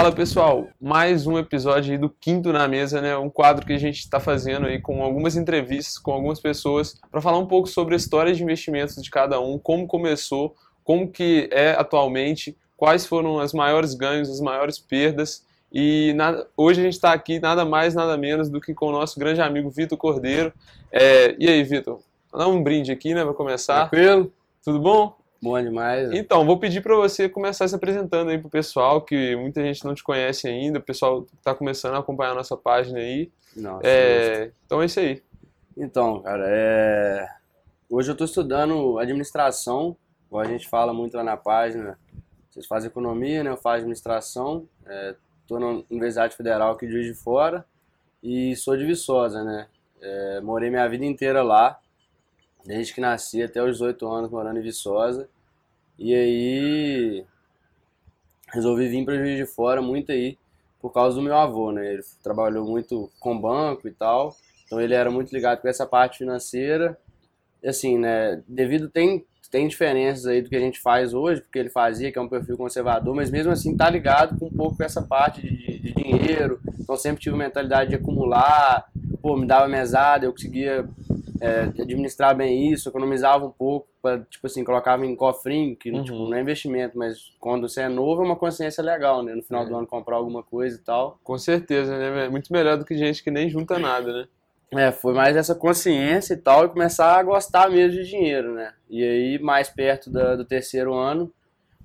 Fala pessoal, mais um episódio aí do Quinto na Mesa, né? Um quadro que a gente está fazendo aí com algumas entrevistas com algumas pessoas para falar um pouco sobre a história de investimentos de cada um, como começou, como que é atualmente, quais foram as maiores ganhos, as maiores perdas. E nada, hoje a gente está aqui nada mais, nada menos do que com o nosso grande amigo Vitor Cordeiro. É, e aí, Vitor? Dá um brinde aqui, né? Para começar. Tranquilo? Tudo bom? Bom demais. Então, vou pedir para você começar se apresentando aí pro pessoal, que muita gente não te conhece ainda, o pessoal está começando a acompanhar a nossa página aí. Nossa, É, então é isso aí. Então, cara, é... hoje eu estou estudando administração, igual a gente fala muito lá na página. Vocês fazem economia, né? Eu faço administração. Estou na Universidade Federal aqui de Juiz de Fora e sou de Viçosa, né? É, morei minha vida inteira lá, desde que nasci até os 18 anos morando em Viçosa. E aí resolvi vir para Juiz de Fora muito aí por causa do meu avô, né? Ele trabalhou muito com banco e tal, então ele era muito ligado com essa parte financeira. E assim, né? Devido tem tem diferenças aí do que a gente faz hoje, porque ele fazia, que é um perfil conservador, mas mesmo assim tá ligado com um pouco com essa parte de, de, dinheiro. Então sempre tive mentalidade de acumular, pô, me dava mesada, eu conseguia é, administrar bem isso, economizava um pouco, pra, tipo assim, colocava em cofrinho, que Uhum. tipo, não é investimento, mas quando você é novo é uma consciência legal, né? No final É. do ano comprar alguma coisa e tal. Com certeza, né? Muito melhor do que gente que nem junta nada, né? É, foi mais essa consciência e tal, e começar a gostar mesmo de dinheiro, né? E aí, mais perto da- do terceiro ano,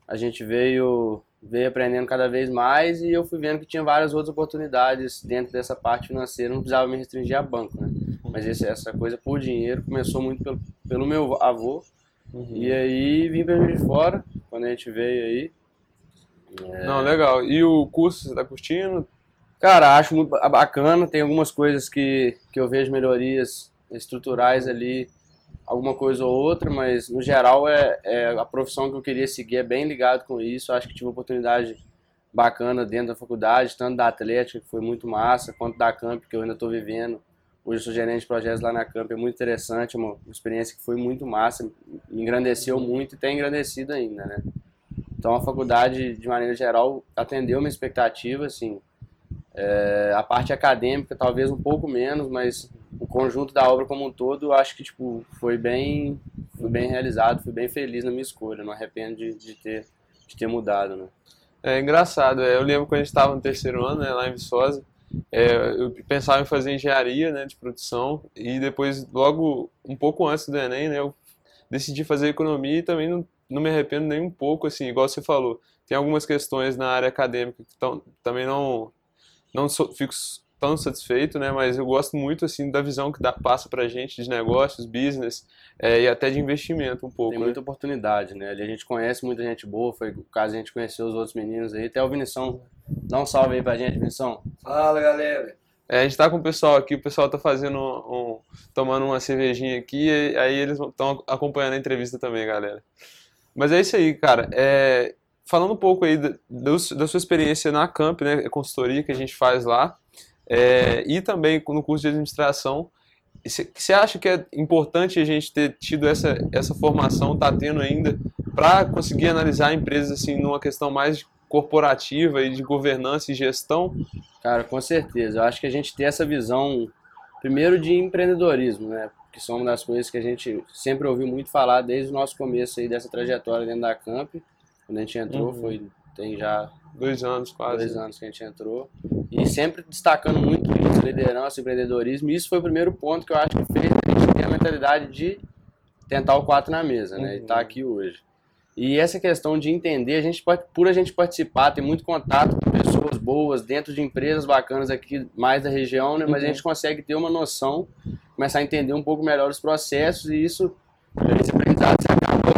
a gente veio, veio aprendendo cada vez mais e eu fui vendo que tinha várias outras oportunidades dentro dessa parte financeira, não precisava me restringir a banco, né? Mas esse- essa coisa por dinheiro começou muito pelo, pelo meu avô, e aí vim pra de Fora, quando a gente veio aí. Não, legal. E o curso, você tá curtindo? Cara, acho muito ba- bacana. Tem algumas coisas que, que eu vejo melhorias estruturais ali, alguma coisa ou outra, mas no geral é, é a profissão que eu queria seguir é bem ligado com isso. Acho que tive uma oportunidade bacana dentro da faculdade, tanto da Atlética, que foi muito massa, quanto da Camp, que eu ainda estou vivendo. Hoje eu sou gerente de projetos lá na Camp, é muito interessante, uma experiência que foi muito massa, me engrandeceu muito e tem engrandecido ainda, né? Então a faculdade, de maneira geral, atendeu minha expectativa, assim, é, a parte acadêmica talvez um pouco menos, mas o conjunto da obra como um todo, acho que tipo foi bem, foi bem realizado, fui bem feliz na minha escolha, não arrependo de, de ter de ter mudado, né? É engraçado. é, Eu lembro quando a gente estava no terceiro ano, né, lá em Viçosa, é, eu pensava em fazer engenharia, né, de produção, e depois, logo, um pouco antes do Enem, né, eu decidi fazer economia e também não, não me arrependo nem um pouco, assim, igual você falou. Tem algumas questões na área acadêmica que tão, também não, não sou- fico tão satisfeito, né, mas eu gosto muito, assim, da visão que dá, passa pra gente de negócios, business, é, e até de investimento um pouco, Tem né? muita oportunidade, né? A gente conhece muita gente boa, foi o caso a gente conhecer os outros meninos aí, até o Vinição, dá um salve aí pra gente, Vinição. Fala galera. É, a gente tá com o pessoal aqui, o pessoal tá fazendo um, um- tomando uma cervejinha aqui, e aí eles estão acompanhando a entrevista também, galera. Mas é isso aí, cara. É, falando um pouco aí da, do- da sua experiência na Camp, né, consultoria que a gente faz lá, é, e também no curso de administração, você acha que é importante a gente ter tido essa, essa formação, tá tendo ainda, para conseguir analisar empresas assim numa questão mais corporativa e de governança e gestão? Cara, com certeza. Eu acho que a gente tem essa visão, primeiro, de empreendedorismo, né? Que são uma das coisas que a gente sempre ouviu muito falar desde o nosso começo aí dessa trajetória dentro da Camp. Quando a gente entrou, Uhum. foi tem já Dois anos quase. dois anos que a gente entrou. E sempre destacando muito isso, liderança, empreendedorismo. E isso foi o primeiro ponto que eu acho que fez a gente ter a mentalidade de tentar o quatro na mesa, né? E Uhum. tá aqui hoje. E essa questão de entender, a gente pode, por a gente participar, ter muito contato com pessoas boas dentro de empresas bacanas aqui mais da região, né? Mas a Uhum. gente consegue ter uma noção, começar a entender um pouco melhor os processos e isso, esse aprendizado você acaba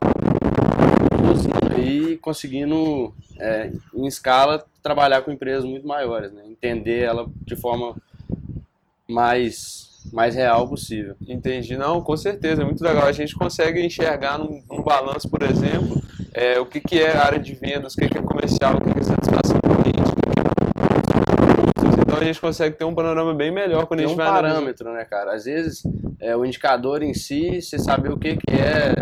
produzindo aí, conseguindo é, em escala trabalhar com empresas muito maiores, né? Entender ela de forma mais mais real possível. Entendi. Não, com certeza, é muito legal. A gente consegue enxergar num, num balanço, por exemplo, é, o que, que é área de vendas, o que, que é comercial, o que, que é satisfação do cliente. Então a gente consegue ter um panorama bem melhor quando a Tem gente um vai analisar. parâmetro, né, cara? Às vezes é, o indicador em si, você saber o que, que é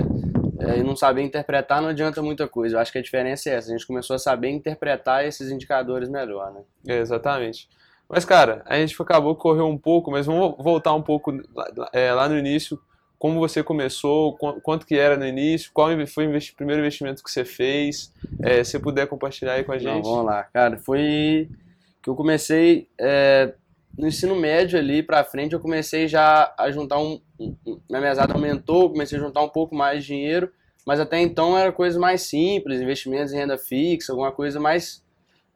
é, e não saber interpretar não adianta muita coisa. Eu acho que a diferença é essa. A gente começou a saber interpretar esses indicadores melhor, né? É, exatamente. Mas, cara, a gente acabou correu um pouco, mas vamos voltar um pouco é, lá no início. Como você começou, quanto que era no início, qual foi o primeiro investimento que você fez, é, se puder compartilhar aí com a gente. Não, vamos lá, cara, foi que eu comecei é, no ensino médio ali pra frente, eu comecei já a juntar um, um minha mesada aumentou, comecei a juntar um pouco mais de dinheiro, mas até então era coisa mais simples, investimentos em renda fixa, alguma coisa mais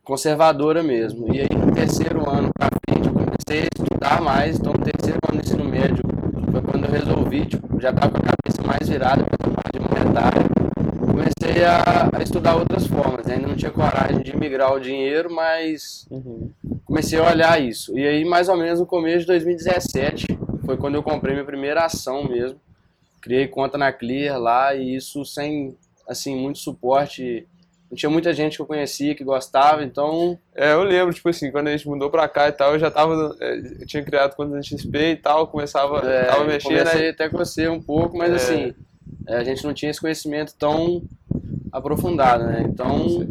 conservadora mesmo. E aí no terceiro ano pra frente eu comecei a estudar mais, então no terceiro ano do ensino médio foi quando eu resolvi, tipo, já estava com a cabeça mais virada para a parte monetária. Comecei a, a, estudar outras formas, né? ainda não tinha coragem de migrar o dinheiro, mas uhum. comecei a olhar isso. E aí, mais ou menos no começo de 2017, foi quando eu comprei minha primeira ação mesmo. Criei conta na Clear lá e isso sem, assim, muito suporte não tinha muita gente que eu conhecia que gostava, então. É, eu lembro, tipo assim, quando a gente mudou pra cá e tal, eu já tava. É, eu tinha criado conta na XP e tal, começava é, tava mexendo. Comecei né? até com você um pouco, mas é. assim, é, a gente não tinha esse conhecimento tão aprofundado, né? Então,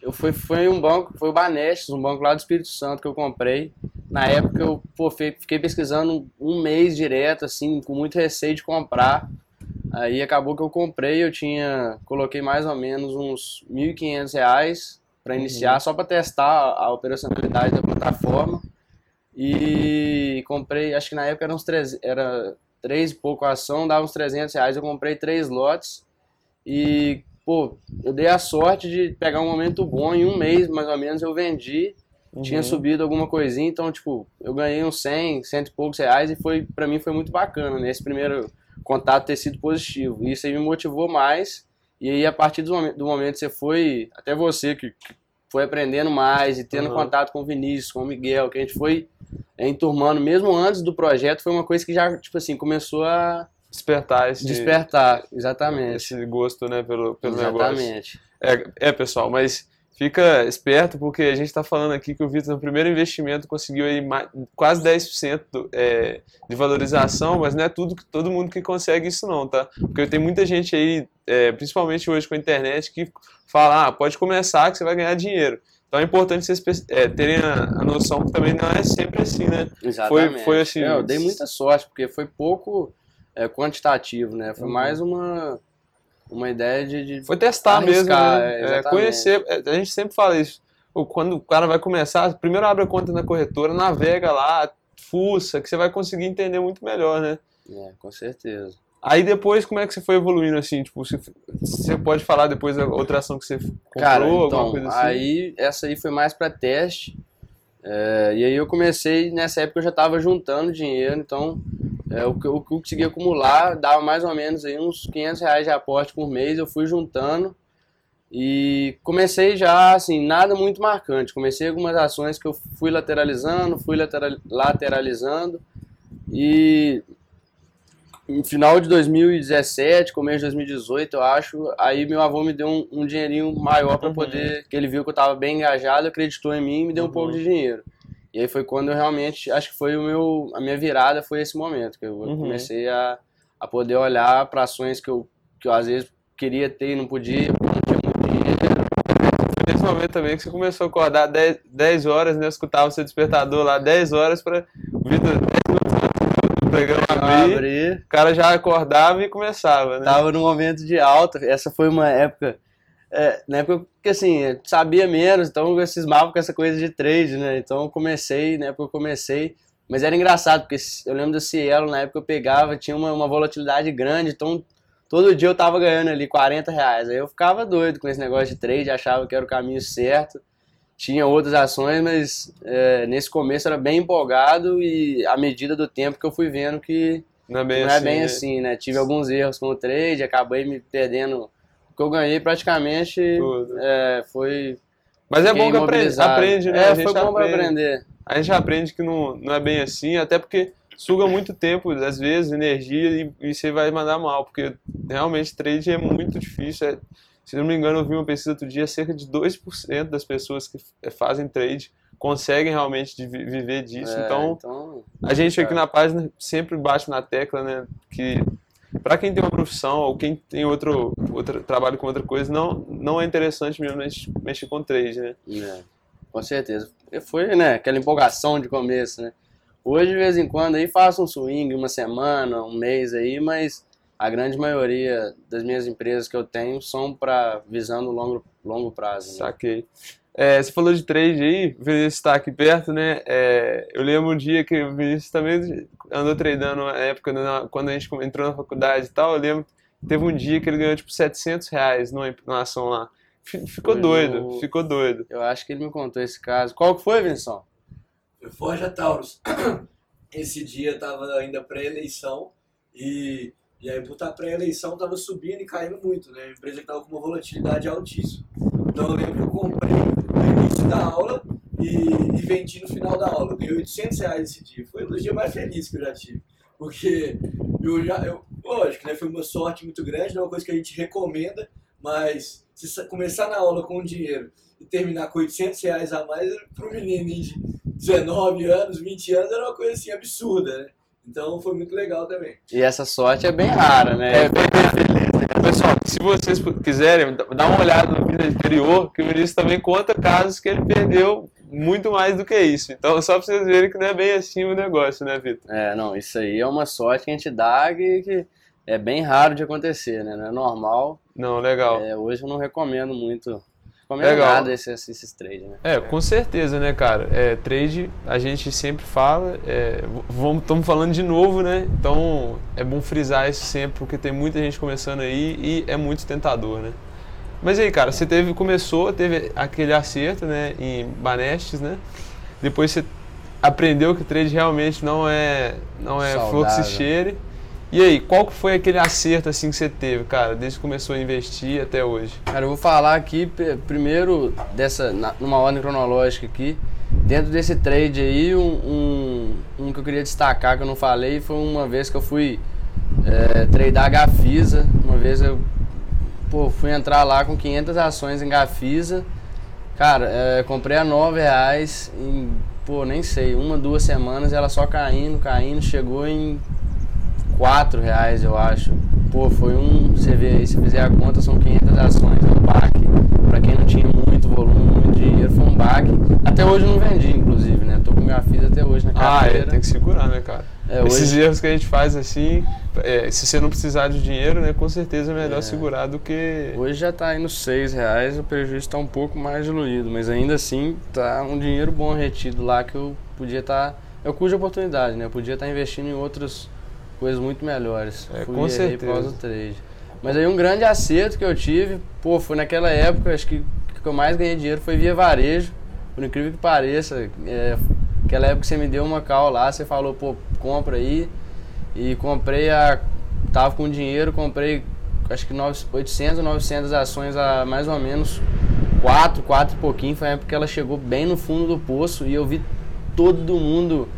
eu fui, foi um banco, foi o Banestes, um banco lá do Espírito Santo que eu comprei. Na época eu pô, fiquei pesquisando um mês direto, assim, com muito receio de comprar. Aí acabou que eu comprei, eu tinha, coloquei mais ou menos uns R$ 1.500 para iniciar, uhum. só para testar a operacionalidade da plataforma. E comprei, acho que na época eram uns 3, era 3 e pouco a ação, dava uns 300 reais. Eu comprei três lotes e, pô, eu dei a sorte de pegar um momento bom. Em um mês, mais ou menos, eu vendi. Uhum. Tinha subido alguma coisinha, então, tipo, eu ganhei uns 100, cento e poucos reais e foi, para mim foi muito bacana, nesse primeiro contato ter sido positivo. Isso aí me motivou mais. E aí, a partir do momento, do momento que você foi, até você que, foi aprendendo mais e tendo uhum. contato com o Vinícius, com o Miguel, que a gente foi enturmando, mesmo antes do projeto, foi uma coisa que já, tipo assim, começou a despertar esse despertar, exatamente. Esse gosto, né, pelo, pelo exatamente. negócio. É, é, pessoal, mas fica esperto porque a gente está falando aqui que o Vitor no primeiro investimento conseguiu aí quase 10% do, é, de valorização, mas não é tudo todo mundo que consegue isso não, tá? Porque tem muita gente aí, é, principalmente hoje com a internet, que fala, ah, pode começar que você vai ganhar dinheiro. Então é importante vocês é, terem a, a, noção que também não é sempre assim, né? Exatamente. Foi, foi assim. Eu dei muita sorte, porque foi pouco é, quantitativo, né? Foi uhum. mais uma uma ideia de, de foi testar arriscar, mesmo, né? é, conhecer. É, a gente sempre fala isso. Quando o cara vai começar, primeiro abre a conta na corretora, navega lá, fuça, que você vai conseguir entender muito melhor, né? É, com certeza. Aí depois, como é que você foi evoluindo assim? Tipo, você, pode falar depois da outra ação que você comprou, Cara, então, alguma coisa assim? Aí, essa aí foi mais para teste. É, e aí eu comecei, nessa época eu já estava juntando dinheiro, então é, o, que eu, consegui acumular dava mais ou menos aí uns 500 reais de aporte por mês, eu fui juntando e comecei já, assim, nada muito marcante. Comecei algumas ações que eu fui lateralizando, fui lateral, lateralizando e no final de 2017, começo de 2018, eu acho, aí meu avô me deu um, um dinheirinho maior para uhum. poder, que ele viu que eu estava bem engajado, acreditou em mim e me deu uhum. um pouco de dinheiro. E aí foi quando eu realmente, acho que foi o meu, a minha virada foi esse momento, que eu uhum. comecei a, a poder olhar para ações que eu, que eu às vezes queria ter e não podia, porque não tinha muito dinheiro. Foi nesse momento também que você começou a acordar 10, 10 horas, né? Eu escutava o seu despertador lá 10 horas para o Vitor, 10 minutos do programa abrir, abrir, o cara já acordava e começava, né? Tava no momento de alta, essa foi uma época é, na época que assim, sabia menos, então eu cismava com essa coisa de trade, né? Então eu comecei, na época eu comecei, mas era engraçado, porque eu lembro do Cielo, na época eu pegava, tinha uma, uma volatilidade grande, então todo dia eu tava ganhando ali 40 reais. Aí eu ficava doido com esse negócio de trade, achava que era o caminho certo. Tinha outras ações, mas é, nesse começo era bem empolgado e à medida do tempo que eu fui vendo que não é bem, não assim, é bem né? assim, né? Tive alguns erros com o trade, acabei me perdendo que eu ganhei praticamente é, foi. Mas é bom que aprende, aprende né? É, foi bom aprende, aprender. A gente aprende que não, não é bem assim, até porque suga muito tempo, às vezes, energia e, e você vai mandar mal, porque realmente trade é muito difícil. É, se não me engano, eu vi uma pesquisa outro dia, cerca de 2% das pessoas que fazem trade conseguem realmente viver disso. É, então, então, a gente aqui na página sempre bate na tecla, né, que para quem tem uma profissão ou quem tem outro, outro trabalho com outra coisa, não, não é interessante mesmo mexer com trade, né? É, com certeza. Foi, né, aquela empolgação de começo, né? Hoje, de vez em quando, aí faço um swing, uma semana, um mês aí, mas a grande maioria das minhas empresas que eu tenho são para visando longo, longo prazo. Né? Saquei. É, você falou de trade aí, o Vinícius está aqui perto, né? É, eu lembro um dia que o Vinícius também andou treinando na época, quando a gente entrou na faculdade e tal, eu lembro teve um dia que ele ganhou tipo 700 reais numa, numa ação lá. Ficou foi doido, no... ficou doido. Eu acho que ele me contou esse caso. Qual que foi, Vinção? Foi Forja Taurus. Esse dia tava ainda pré-eleição e, e aí por estar pré-eleição tava subindo e caindo muito, né? A empresa que tava com uma volatilidade altíssima. Então eu lembro que eu comprei da aula e, e vendi no final da aula. Eu ganhei 800 reais esse dia. Foi um dos dias mais felizes que eu já tive. Porque eu já, eu, lógico, né? Foi uma sorte muito grande, não é uma coisa que a gente recomenda, mas se começar na aula com dinheiro e terminar com 800 reais a mais, para um menino de 19 anos, 20 anos, era uma coisa assim absurda, né? Então foi muito legal também. E essa sorte é bem rara, né? É bem, Pessoal, se vocês quiserem, dá uma olhada no vídeo anterior, que o Vinícius também conta casos que ele perdeu muito mais do que isso. Então, só pra vocês verem que não é bem assim o negócio, né, Vitor? É, não, isso aí é uma sorte que a gente dá que, que é bem raro de acontecer, né? Não é normal. Não, legal. É, hoje eu não recomendo muito Recomendo Legal. nada esses, esses trade, né? É, com certeza, né, cara? É, trade, a gente sempre fala, é, vamos, estamos falando de novo, né? Então é bom frisar isso sempre, porque tem muita gente começando aí e é muito tentador, né? Mas aí, cara, você teve, começou, teve aquele acerto, né, em Banestes, né? Depois você aprendeu que trade realmente não é, não é que se cheire. E aí, qual que foi aquele acerto assim que você teve, cara, desde que começou a investir até hoje? Cara, eu vou falar aqui primeiro dessa, numa ordem cronológica aqui. Dentro desse trade aí, um, um, um, que eu queria destacar que eu não falei foi uma vez que eu fui é, tradear Gafisa. Uma vez eu pô, fui entrar lá com 500 ações em Gafisa. Cara, é, comprei a 9 reais em, pô, nem sei, uma, duas semanas, ela só caindo, caindo, chegou em 4 reais, eu acho. Pô, foi um. Você vê aí, se fizer a conta, são 500 ações. É um baque. Pra quem não tinha muito volume, muito dinheiro, foi um baque. Até hoje eu não vendi, inclusive, né? Tô com minha filha até hoje na carteira. Ah, é, tem que segurar, né, cara? É, Esses hoje... erros que a gente faz assim, é, se você não precisar de dinheiro, né, com certeza é melhor é. segurar do que. Hoje já tá indo 6 reais, o prejuízo está um pouco mais diluído, mas ainda assim tá um dinheiro bom retido lá que eu podia estar. Tá, eu cujo oportunidade, né? Eu podia estar tá investindo em outros coisas muito melhores. É, Fui com certeza. trade. Mas aí um grande acerto que eu tive, pô, foi naquela época, acho que o que eu mais ganhei dinheiro foi via varejo, por incrível que pareça. É, aquela época que você me deu uma call lá, você falou, pô, compra aí. E comprei a. Tava com dinheiro, comprei acho que 800 ou 900 ações a mais ou menos 4, 4 e pouquinho. Foi a época que ela chegou bem no fundo do poço e eu vi todo mundo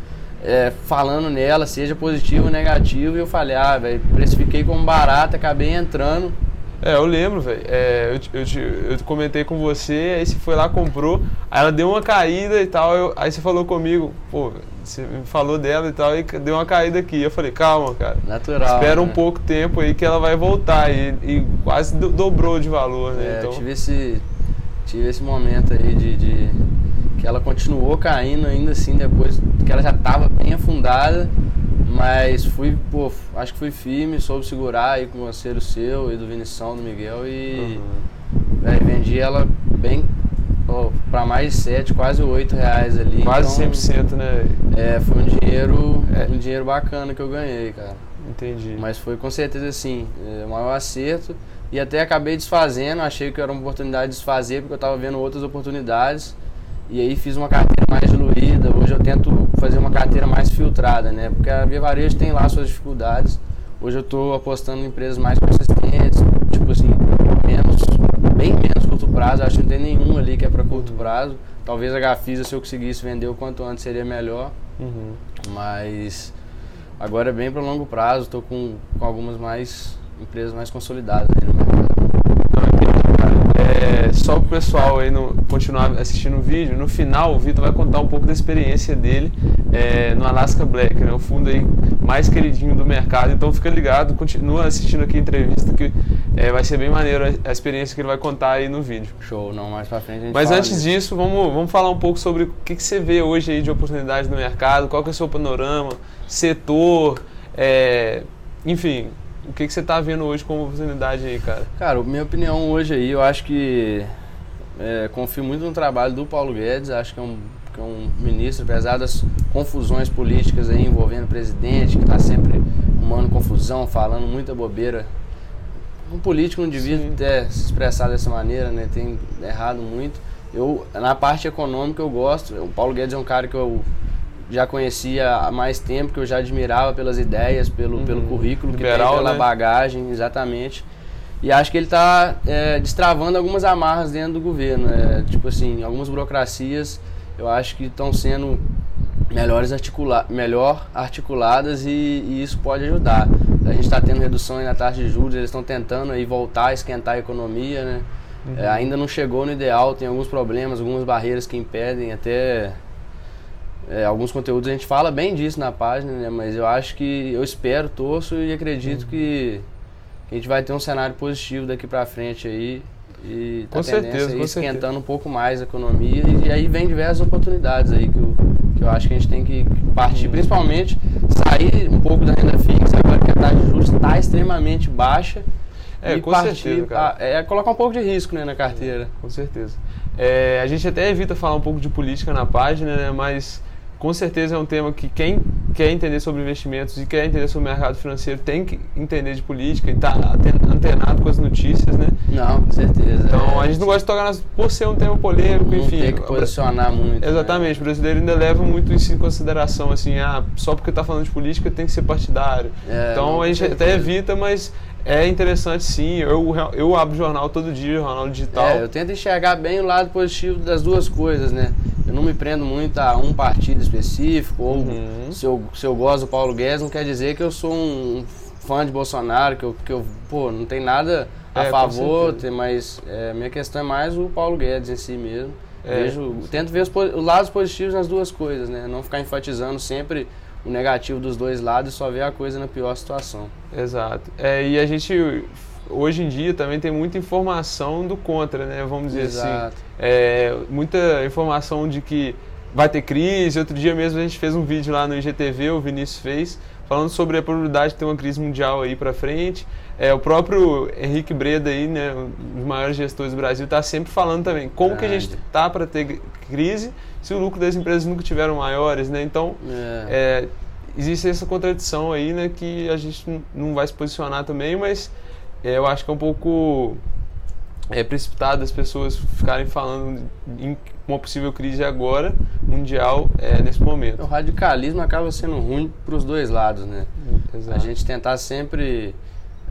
é, falando nela, seja positivo ou negativo, e eu falei, ah, velho, precifiquei como barata, acabei entrando. É, eu lembro, velho. É, eu, eu, eu, comentei com você, aí você foi lá, comprou, aí ela deu uma caída e tal, eu, aí você falou comigo, pô, você me falou dela e tal, e deu uma caída aqui. Eu falei, calma, cara. Natural. Espera né? um pouco tempo aí que ela vai voltar. E, e quase do, dobrou de valor, né? É, então... eu tive esse, tive esse momento aí de, de que ela continuou caindo ainda assim depois que ela já estava bem afundada, mas fui, pô, acho que fui firme, soube segurar aí com o conselho seu e do Vinição, do Miguel e uhum. véio, vendi ela bem para mais de 7, quase 8 reais ali. Quase então, 100%, né? É, foi um dinheiro, é. um dinheiro bacana que eu ganhei, cara. Entendi. Mas foi com certeza assim, é, o maior acerto. E até acabei desfazendo, achei que era uma oportunidade de desfazer, porque eu estava vendo outras oportunidades. E aí fiz uma carteira mais diluída. Hoje eu tento fazer uma carteira mais filtrada, né? Porque a Via Varejo tem lá suas dificuldades. Hoje eu estou apostando em empresas mais consistentes, tipo assim, menos, bem menos curto prazo. Acho que não tem nenhum ali que é para curto prazo. Talvez a Gafisa, se eu conseguisse vender o quanto antes, seria melhor. Uhum. Mas agora é bem para longo prazo. Estou com, com algumas mais empresas mais consolidadas mercado. É, só pessoal aí no, continuar assistindo o vídeo, no final o Vitor vai contar um pouco da experiência dele é, no Alaska Black, né? O fundo aí mais queridinho do mercado. Então fica ligado, continua assistindo aqui a entrevista que é, vai ser bem maneiro a, a, experiência que ele vai contar aí no vídeo. Show, não, mais pra frente a gente Mas antes disso, vamos, vamos falar um pouco sobre o que, que você vê hoje aí de oportunidade no mercado, qual que é o seu panorama, setor, é, enfim, o que, que você está vendo hoje como oportunidade aí, cara? Cara, minha opinião hoje aí, eu acho que é, confio muito no trabalho do Paulo Guedes, acho que é um, que é um ministro, apesar das confusões políticas aí envolvendo o presidente, que está sempre arrumando confusão, falando muita bobeira. Um político não devia Sim. ter se expressado dessa maneira, né? Tem errado muito. Eu, na parte econômica, eu gosto. O Paulo Guedes é um cara que eu já conhecia há mais tempo, que eu já admirava pelas ideias, pelo, uhum. pelo currículo Liberal, que tem, pela né? bagagem, exatamente. E acho que ele está é, destravando algumas amarras dentro do governo. É, tipo assim, algumas burocracias eu acho que estão sendo melhores articula melhor articuladas e, e, isso pode ajudar. A gente está tendo reduções na taxa de juros, eles estão tentando aí voltar a esquentar a economia, né? Uhum. É, ainda não chegou no ideal, tem alguns problemas, algumas barreiras que impedem até é, alguns conteúdos a gente fala bem disso na página, né? Mas eu acho que eu espero, torço e acredito uhum. que, que, a gente vai ter um cenário positivo daqui para frente aí e tá com certeza, aí, esquentando certeza. um pouco mais a economia e, e, aí vem diversas oportunidades aí que eu, que eu acho que a gente tem que partir, uhum. principalmente sair um pouco da renda fixa agora que a taxa de juros está extremamente baixa é, e com partir, certeza, cara. A, é colocar um pouco de risco né, na carteira. Com certeza. É, a gente até evita falar um pouco de política na página, né, mas com certeza é um tema que quem quer entender sobre investimentos e quer entender sobre o mercado financeiro tem que entender de política e estar tá antenado com as notícias, né? Não, com certeza. Então, é. a gente não gosta de tocar nas, por ser um tema polêmico, não enfim. Tem que posicionar muito. Né? Exatamente, né? o brasileiro ainda leva muito isso em consideração, assim, ah, só porque está falando de política tem que ser partidário. É, então, a gente até evita, mas é interessante sim. Eu, eu abro jornal todo dia, jornal digital. É, eu tento enxergar bem o lado positivo das duas coisas, né? Não me prendo muito a um partido específico, ou uhum. se, eu, se eu gosto do Paulo Guedes, não quer dizer que eu sou um fã de Bolsonaro, que eu, que eu pô, não tem nada a é, favor, mas é, minha questão é mais o Paulo Guedes em si mesmo. É, Vejo, tento ver os, os lados positivos nas duas coisas, né? Não ficar enfatizando sempre o negativo dos dois lados e só ver a coisa na pior situação. Exato. É, e a gente hoje em dia também tem muita informação do contra, né? Vamos dizer assim. Exato. assim. É, muita informação de que vai ter crise. Outro dia mesmo a gente fez um vídeo lá no IGTV, o Vinícius fez, falando sobre a probabilidade de ter uma crise mundial aí para frente. É, o próprio Henrique Breda aí, né, um dos maiores gestores do Brasil, está sempre falando também como que a gente tá para ter crise se o lucro das empresas nunca tiveram maiores, né? Então, é. É, existe essa contradição aí, né, que a gente não vai se posicionar também, mas eu acho que é um pouco é precipitado as pessoas ficarem falando em uma possível crise agora, mundial, é, nesse momento. O radicalismo acaba sendo ruim para os dois lados, né? Exato. A gente tentar sempre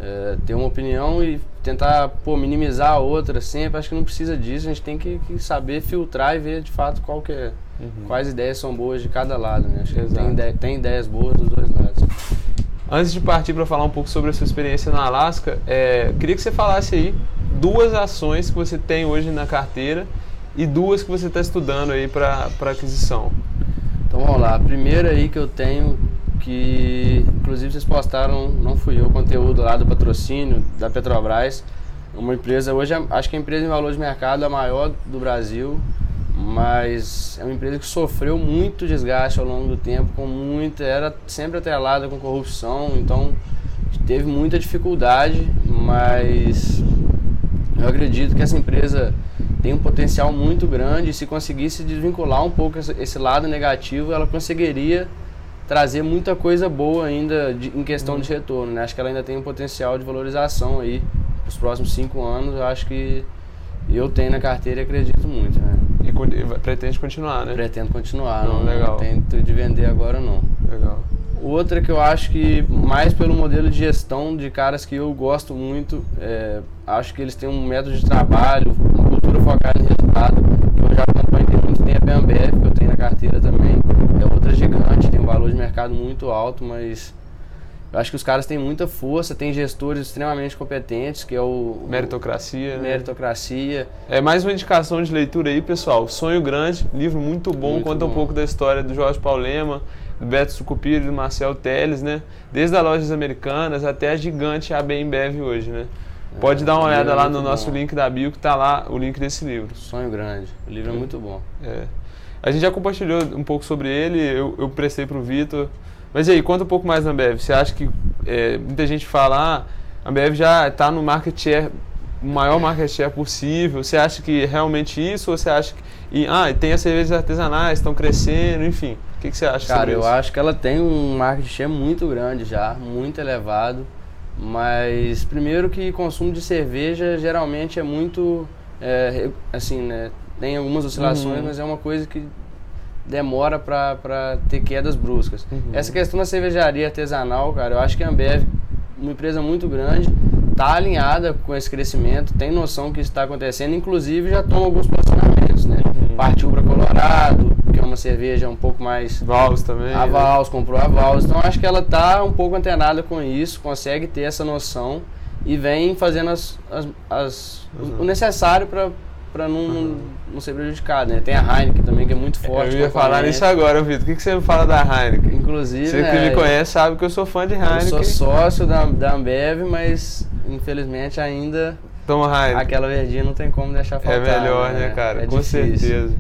é, ter uma opinião e tentar pô, minimizar a outra sempre, acho que não precisa disso, a gente tem que, que saber filtrar e ver de fato qual que é, uhum. quais ideias são boas de cada lado, né? Acho que tem, tem ideias boas dos dois lados. Antes de partir para falar um pouco sobre a sua experiência na Alasca, é, queria que você falasse aí duas ações que você tem hoje na carteira e duas que você está estudando aí para aquisição. Então vamos lá, a primeira aí que eu tenho, que inclusive vocês postaram, não fui eu, o conteúdo lá do patrocínio da Petrobras, uma empresa, hoje acho que a empresa em valor de mercado é a maior do Brasil, mas é uma empresa que sofreu muito desgaste ao longo do tempo, com muita, era sempre atrelada com corrupção, então teve muita dificuldade, mas eu acredito que essa empresa tem um potencial muito grande se conseguisse desvincular um pouco esse lado negativo, ela conseguiria trazer muita coisa boa ainda de, em questão de retorno. Né? Acho que ela ainda tem um potencial de valorização aí nos próximos cinco anos. Eu acho que eu tenho na carteira e acredito muito. Pretende continuar, né? Pretendo continuar. Não, não legal. tento de vender agora não. Legal. Outra que eu acho que, mais pelo modelo de gestão de caras que eu gosto muito, é, acho que eles têm um método de trabalho, uma cultura focada em resultado. Eu já acompanho tem muito tempo, é a Ambev, que eu tenho na carteira também. É outra gigante, tem um valor de mercado muito alto, mas Eu acho que os caras têm muita força, tem gestores extremamente competentes, que é o. Meritocracia. o né? Meritocracia. É mais uma indicação de leitura aí, pessoal. Sonho Grande, livro muito bom, Muito conta um bom. pouco da história do Jorge Paulema, do Beto Sucupira e do Marcel Teles, né? Desde as lojas americanas até a gigante AB Embev hoje, né? Pode É, dar uma o olhada é lá no nosso bom. link da bio que tá lá o link desse livro. Sonho Grande. O livro é muito bom. É. A gente já compartilhou um pouco sobre ele, eu, eu prestei pro Vitor. Mas e aí, conta um pouco mais da Ambev. Você acha que é, muita gente fala, ah, a Ambev já está no market share, o maior market share possível. Você acha que é realmente isso? Ou você acha que. E, ah, e tem as cervejas artesanais, estão crescendo, enfim. O que, que você acha Cara, eu isso? acho que ela tem um market share muito grande já, muito elevado. Mas primeiro que consumo de cerveja geralmente é muito é, assim, né? Tem algumas oscilações, Uhum. mas é uma coisa que demora pra ter quedas bruscas. Uhum. Essa questão da cervejaria artesanal, cara, eu acho que a Ambev, uma empresa muito grande, tá alinhada com esse crescimento, tem noção que isso está acontecendo, inclusive já toma alguns posicionamentos, né? Uhum. Partiu para Colorado, que é uma cerveja um pouco mais Vals também. a né? Vals, comprou a Vals. Então acho que ela tá um pouco antenada com isso, consegue ter essa noção e vem fazendo as, as, as- o- o necessário para não, não ser prejudicado. Né? Tem a Heineken também, que é muito forte. Eu ia falar nisso agora, Vitor. O que, que você me fala da Heineken? Inclusive, Você que né, me conhece sabe que eu sou fã de eu Heineken. sou sócio da, da Ambev, mas infelizmente ainda Toma Heineken. aquela verdinha não tem como deixar É faltar. melhor, né, cara? É Com difícil. certeza.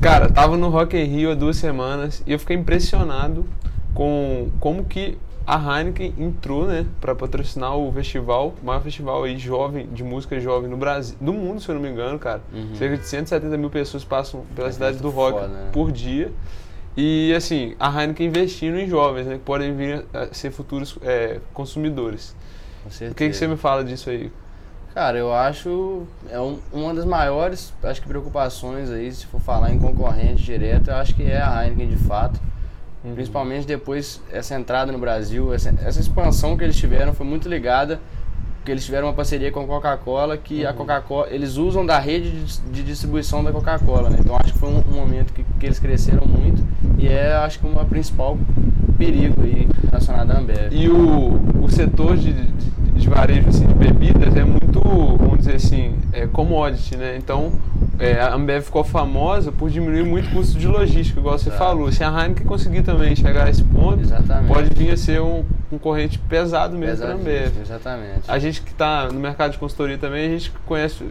Cara, tava no Rock in Rio há duas semanas e eu fiquei impressionado com como que a Heineken entrou, né, para patrocinar o festival, o maior festival aí jovem, de música jovem no Brasil, do mundo, se eu não me engano, cara. Uhum. Cerca de 170 mil pessoas passam pela É cidade do rock foda, né? por dia. E assim, a Heineken investindo em jovens, né, que podem vir a ser futuros é, consumidores. Com O que, que você me fala disso aí? Cara, eu acho é um- uma das maiores, acho que preocupações aí, se for falar em concorrente direto, eu acho que é a Heineken de fato. Uhum. Principalmente depois essa entrada no Brasil, essa, essa expansão que eles tiveram foi muito ligada porque eles tiveram uma parceria com a Coca-Cola que Uhum. a Coca-Cola eles usam da rede de, de distribuição da Coca-Cola, né? Então acho que foi um, um momento que, que eles cresceram muito e é acho que uma principal perigo aí relacionado à Ambev. E o, o setor de, de, de varejo assim, de bebidas é muito, vamos dizer assim, é commodity, né? Então, é, a Ambev ficou famosa por diminuir muito o custo de logística, igual você Exato. falou. Se a Heineken conseguir também chegar a esse ponto, Exatamente. pode vir a ser um concorrente pesado mesmo para a Ambev. Exatamente. A gente que está no mercado de consultoria também, a gente conhece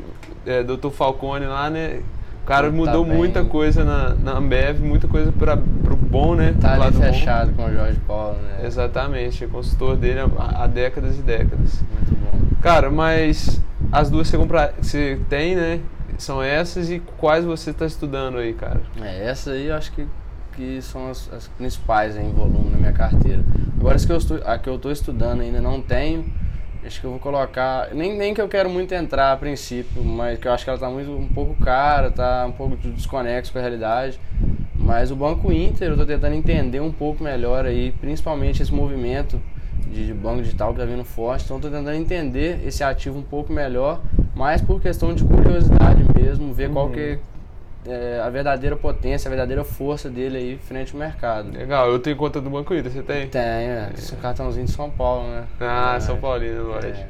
é, Dr. Falcone lá, né? O cara Tá mudou bem. muita coisa na, na Ambev, muita coisa para o bom, né? Tá ali lado bom. fechado com o Jorge Paulo, né? Exatamente, é consultor dele há, há décadas e décadas. Muito bom. Cara, mas as duas você, compra, você tem, né? São essas e quais você está estudando aí, cara? É, essa aí eu acho que, que são as, as principais em volume na minha carteira. Agora, as que eu estou, a que eu estou estudando ainda não tenho, acho que eu vou colocar. Nem, nem que eu quero muito entrar a princípio, mas que eu acho que ela está muito, um pouco cara, tá um pouco desconexo com a realidade. Mas o Banco Inter, eu estou tentando entender um pouco melhor aí, principalmente esse movimento de, de banco digital que está vindo forte. Então, estou tentando entender esse ativo um pouco melhor, mais por questão de curiosidade mesmo, ver qual Uhum. que é a verdadeira potência, a verdadeira força dele aí frente ao mercado. Legal, eu tenho conta do Banco Inter, você tem? Tem, é, esse cartãozinho de São Paulo, né? Ah, É. São Paulino, lógico. É.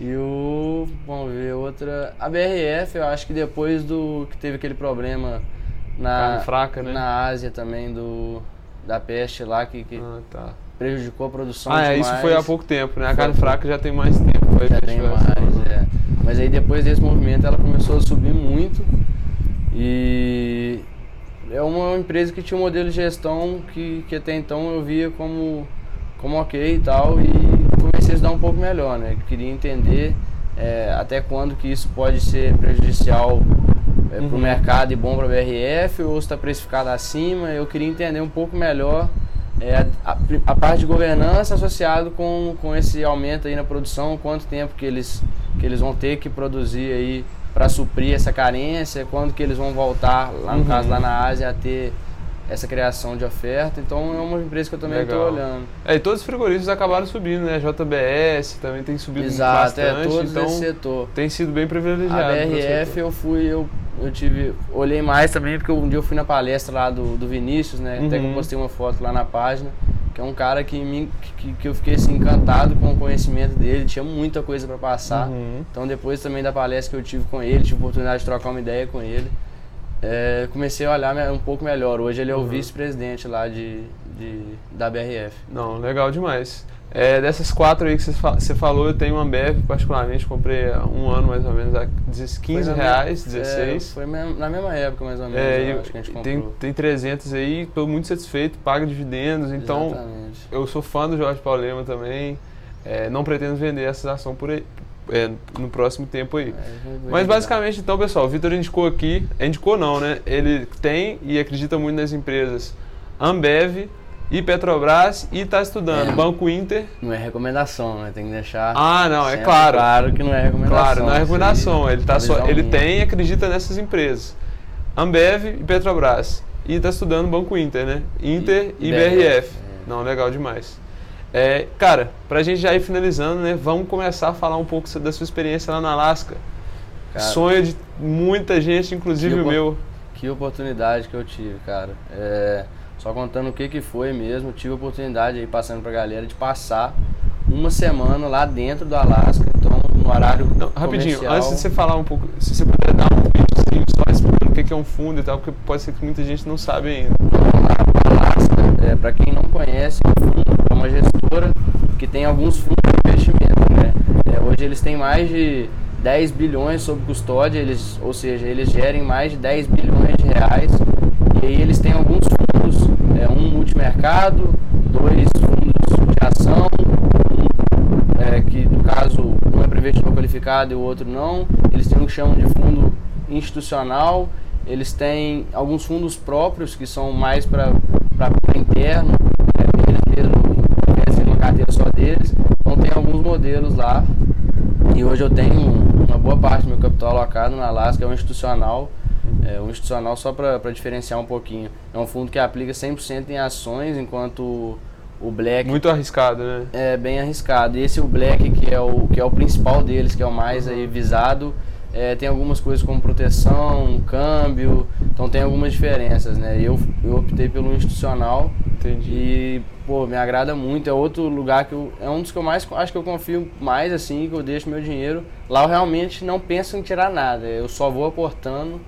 E o. Vamos ver, outra. A BRF, eu acho que depois do. que teve aquele problema na. Fraca, né? Na Ásia também, do. Da peste lá, que, que Ah, tá. prejudicou a produção Ah, é, isso foi há pouco tempo, né? A carne fraca já tem mais tempo. Foi Já tem mais, é. Mas aí depois desse movimento ela começou a subir muito e é uma empresa que tinha um modelo de gestão que, que até então eu via como, como ok e tal e comecei a estudar um pouco melhor, né? Queria entender é, até quando que isso pode ser prejudicial é, para o mercado e bom para a BRF ou se está precificado acima. Eu queria entender um pouco melhor é, a, a parte de governança associado com, com esse aumento aí na produção, quanto tempo que eles, que eles vão ter que produzir aí para suprir essa carência, quando que eles vão voltar, lá no Uhum. caso lá na Ásia, a ter essa criação de oferta. Então é uma empresa que eu também estou olhando. É, e todos os frigoríficos acabaram subindo, né? JBS também tem subido Exato, é bastante, todos então esse setor. tem sido bem A privilegiado. pro BRF eu fui, eu, eu tive, olhei mais também porque um dia eu fui na palestra lá do, do Vinícius, né? Até que eu Uhum. postei uma foto lá na página, que é um cara que, me, que, que eu fiquei assim, encantado com o conhecimento dele, tinha muita coisa para passar. Uhum. Então depois também da palestra que eu tive com ele, tive a oportunidade de trocar uma ideia com ele, é, comecei a olhar um pouco melhor. Hoje ele é o Uhum. vice-presidente lá de, de, da BRF. Não, legal demais. É, dessas quatro aí que você fa- você falou, eu tenho uma Ambev, particularmente, comprei há um ano mais ou menos, a 15 Foi na reais, mesma- 16. É, foi na mesma época mais ou menos, É, eu e acho que a gente comprou. tem, tem 300 aí, estou muito satisfeito, paga dividendos, então Exatamente. eu sou fã do Jorge Paulo Lema também, é, não pretendo vender essa ação por aí, é, no próximo tempo aí. É, Mas basicamente, então, pessoal, o Vitor indicou aqui, indicou não, né? Ele tem e acredita muito nas empresas Ambev e Petrobras e está estudando É. Banco Inter. Não é recomendação, né? Tem que deixar. Ah, não, é claro. Claro que não é recomendação. Claro, não é recomendação. aí, Ele, tá só, ele tem e acredita nessas empresas. Ambev e Petrobras. E está estudando Banco Inter, né? Inter e, E- BRF. BRF, Não, legal demais. É, cara, pra gente já ir finalizando, né? Vamos começar a falar um pouco da sua experiência lá na Alasca. Cara, Sonho de muita gente, inclusive o meu. Que oportunidade que eu tive, cara. É, só contando o que, que foi mesmo, tive a oportunidade aí, passando pra galera, de passar uma semana lá dentro do Alasca, então no horário Não, rapidinho, comercial. antes de você falar um pouco, se você puder dar um videozinho só explicando o que que é um fundo e tal, porque pode ser que muita gente não sabe ainda. Alasca, é, para quem não conhece, é uma gestora que tem alguns fundos de investimento. Né? É, hoje eles têm mais de 10 bilhões sob custódia, eles, ou seja, eles gerem mais de 10 bilhões de reais. E aí eles têm alguns é, um multimercado, dois fundos de ação, um, é, que no caso um é para investidor qualificado e o outro não. Eles têm o que chamam de fundo institucional. Eles têm alguns fundos próprios que são mais para interno, é, eles mesmos investem uma carteira só deles. Então tem alguns modelos lá. E hoje eu tenho uma boa parte do meu capital alocado na Alaska, é um institucional. É um institucional só para diferenciar um pouquinho. É um fundo que aplica 100% em ações, enquanto o Black Muito arriscado, né? é bem arriscado. E esse o Black, que é o, que é o principal deles, que é o mais aí visado, é, tem algumas coisas como proteção, câmbio, então tem algumas diferenças, né? Eu, eu optei pelo institucional Entendi. e, pô, me agrada muito. É outro lugar que eu, é um dos que eu mais, acho que eu confio mais, assim, que eu deixo meu dinheiro. Lá eu realmente não penso em tirar nada, eu só vou aportando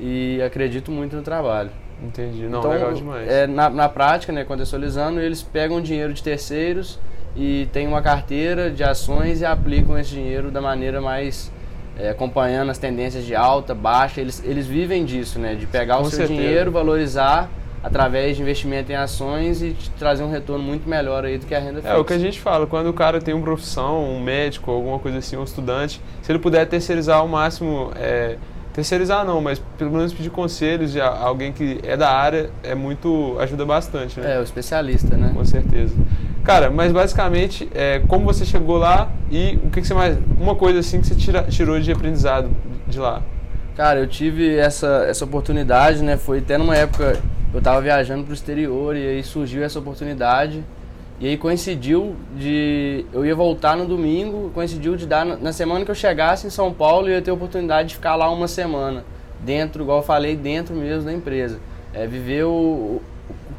e acredito muito no trabalho. Entendi. Não, Então, legal demais. é, na, na prática, né, contextualizando, eles pegam dinheiro de terceiros e tem uma carteira de ações e aplicam esse dinheiro da maneira mais é, acompanhando as tendências de alta, baixa. Eles, eles vivem disso, né, de pegar Com o seu certeza. dinheiro, valorizar através de investimento em ações e trazer um retorno muito melhor aí do que a renda fixa. É o que a gente fala, quando o cara tem uma profissão, um médico, alguma coisa assim, um estudante, se ele puder terceirizar ao máximo, é, terceirizar não, mas pelo menos pedir conselhos de alguém que é da área, é muito, ajuda bastante, né? É, o especialista, né? Com certeza. Cara, mas basicamente, é, como você chegou lá e o que, que você mais. Uma coisa assim que você tira- tirou de aprendizado de lá. Cara, eu tive essa, essa oportunidade, né? Foi até numa época eu tava viajando pro exterior e aí surgiu essa oportunidade. E aí coincidiu de. Eu ia voltar no domingo, coincidiu de dar. na- Na semana que eu chegasse em São Paulo, eu ia ter a oportunidade de ficar lá uma semana. Dentro, igual eu falei, dentro mesmo da empresa. É, viver o, o,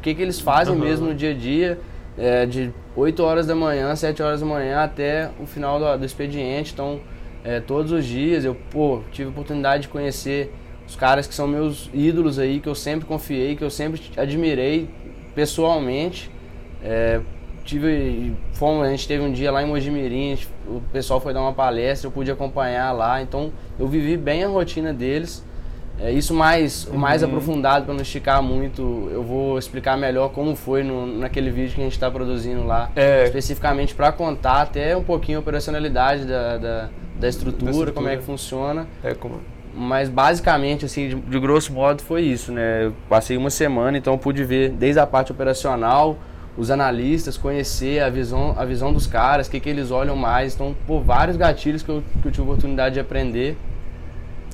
que, que eles fazem Aham. mesmo no dia a dia. é, de 8 horas da manhã, 7 horas da manhã até o final do, do expediente. Então, é, todos os dias eu pô, tive a oportunidade de conhecer os caras que são meus ídolos aí, que eu sempre confiei, que eu sempre admirei pessoalmente. É, tive, fomos, a gente teve um dia lá em Mojimirim, o pessoal foi dar uma palestra, eu pude acompanhar lá, então eu vivi bem a rotina deles. É, isso mais, mais aprofundado para não esticar muito, eu vou explicar melhor como foi no, naquele vídeo que a gente está produzindo lá, É. especificamente para contar até um pouquinho a operacionalidade da, da, da estrutura, estrutura. como é que funciona. É como. Mas basicamente, assim, de, de grosso modo foi isso, né? Eu passei uma semana, então eu pude ver desde a parte operacional, os analistas, conhecer a visão, a visão dos caras, o que, que eles olham mais. Então, por vários gatilhos que eu, que eu tive oportunidade de aprender.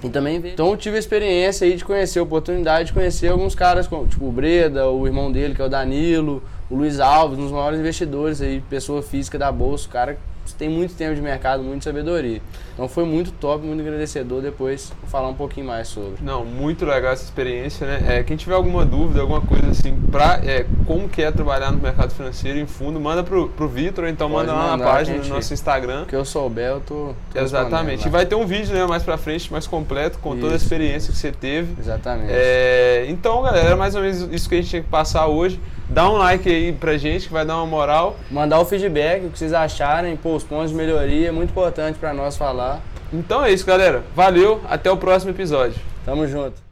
E também. Então eu tive a experiência aí de conhecer, a oportunidade de conhecer alguns caras, como, tipo o Breda, o irmão dele, que é o Danilo, o Luiz Alves, um dos maiores investidores aí, pessoa física da Bolsa, o cara tem muito tempo de mercado, muita sabedoria. Então foi muito top, muito agradecedor depois falar um pouquinho mais sobre. Não, muito legal essa experiência, né? É, quem tiver alguma dúvida, alguma coisa assim, pra é, como que é trabalhar no mercado financeiro em fundo, manda pro, pro Vitor, ou então Pode manda lá na página do nosso Instagram. Que eu souber, eu tô. tô Exatamente. E vai ter um vídeo né, mais pra frente, mais completo, com toda a Isso, experiência que você teve. Exatamente. É, então, galera, era mais ou menos isso que a gente tinha que passar hoje. Dá um like aí pra gente, que vai dar uma moral. Mandar o feedback, o que vocês acharem, pô, os pontos de melhoria, é muito importante pra nós falar. Então é isso, galera. Valeu, até o próximo episódio. Tamo junto.